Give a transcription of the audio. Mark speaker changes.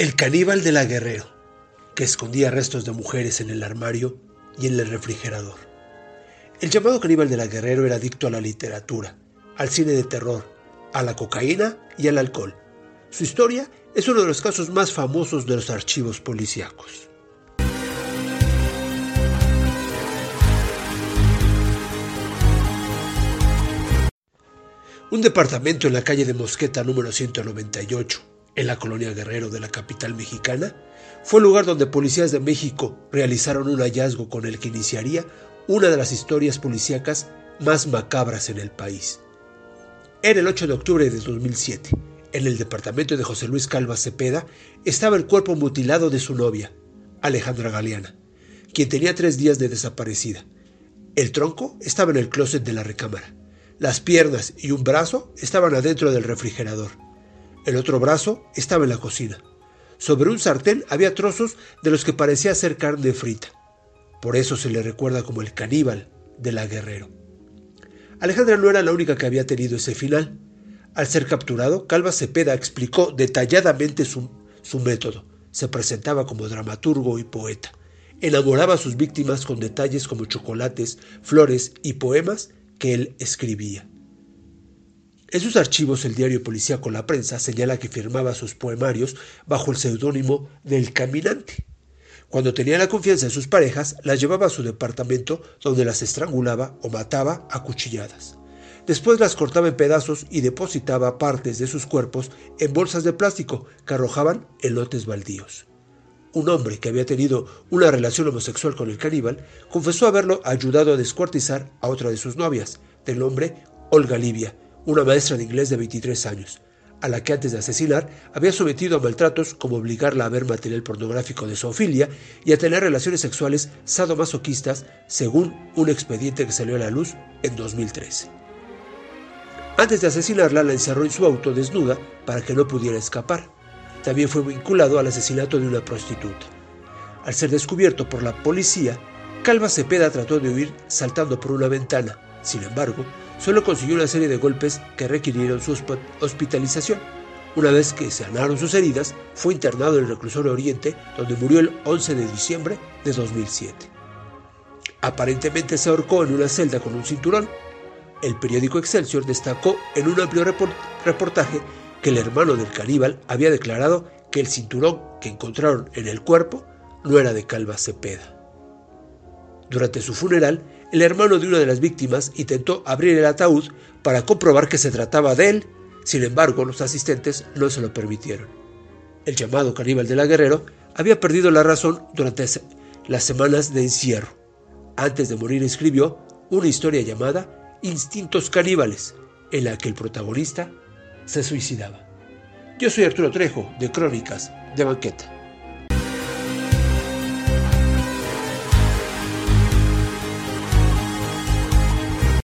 Speaker 1: El caníbal de la Guerrero, que escondía restos de mujeres en el armario y en el refrigerador. El llamado caníbal de la Guerrero era adicto a la literatura, al cine de terror, a la cocaína y al alcohol. Su historia es uno de los casos más famosos de los archivos policíacos. Un departamento en la calle de Mosqueta número 198, en la colonia Guerrero de la capital mexicana, fue el lugar donde policías de México realizaron un hallazgo con el que iniciaría una de las historias policíacas más macabras en el país. Era el 8 de octubre de 2007. En el departamento de José Luis Calva Cepeda estaba el cuerpo mutilado de su novia, Alejandra Galeana, quien tenía tres días de desaparecida. El tronco estaba en el closet de la recámara. Las piernas y un brazo estaban adentro del refrigerador. El otro brazo estaba en la cocina. Sobre un sartén había trozos de los que parecía ser carne frita. Por eso se le recuerda como el caníbal de la Guerrero. Alejandra no era la única que había tenido ese final. Al ser capturado, Calva Cepeda explicó detalladamente su, su método. Se presentaba como dramaturgo y poeta. Enamoraba a sus víctimas con detalles como chocolates, flores y poemas que él escribía. En sus archivos, el diario policíaco La Prensa señala que firmaba sus poemarios bajo el seudónimo del Caminante. Cuando tenía la confianza en sus parejas, las llevaba a su departamento donde las estrangulaba o mataba a cuchilladas. Después las cortaba en pedazos y depositaba partes de sus cuerpos en bolsas de plástico que arrojaban en lotes baldíos. Un hombre que había tenido una relación homosexual con el caníbal confesó haberlo ayudado a descuartizar a otra de sus novias, del nombre Olga Livia, una maestra de inglés de 23 años, a la que antes de asesinar había sometido a maltratos como obligarla a ver material pornográfico de zoofilia y a tener relaciones sexuales sadomasoquistas, según un expediente que salió a la luz en 2013. Antes de asesinarla, la encerró en su auto desnuda para que no pudiera escapar. También fue vinculado al asesinato de una prostituta. Al ser descubierto por la policía, Calva Cepeda trató de huir saltando por una ventana. Sin embargo, solo consiguió una serie de golpes que requirieron su hospitalización. Una vez que sanaron sus heridas, fue internado en el reclusorio Oriente, donde murió el 11 de diciembre de 2007. Aparentemente se ahorcó en una celda con un cinturón. El periódico Excelsior destacó en un amplio reportaje que el hermano del caníbal había declarado que el cinturón que encontraron en el cuerpo no era de Calva Cepeda. Durante su funeral, el hermano de una de las víctimas intentó abrir el ataúd para comprobar que se trataba de él, sin embargo los asistentes no se lo permitieron. El llamado caníbal de la Guerrero había perdido la razón durante las semanas de encierro. Antes de morir escribió una historia llamada Instintos Caníbales, en la que el protagonista se suicidaba. Yo soy Arturo Trejo, de Crónicas de Banqueta.